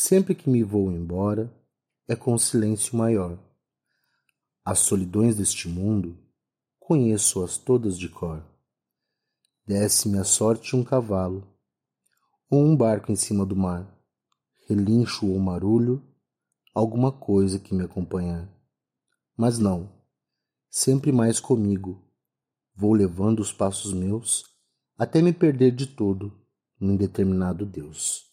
Sempre que me vou embora, é com silêncio maior. As solidões deste mundo, conheço-as todas de cor. Desce-me a sorte um cavalo, ou um barco em cima do mar, relincho ou marulho, alguma coisa que me acompanhar. Mas não, sempre mais comigo, vou levando os passos meus até me perder de todo num determinado Deus.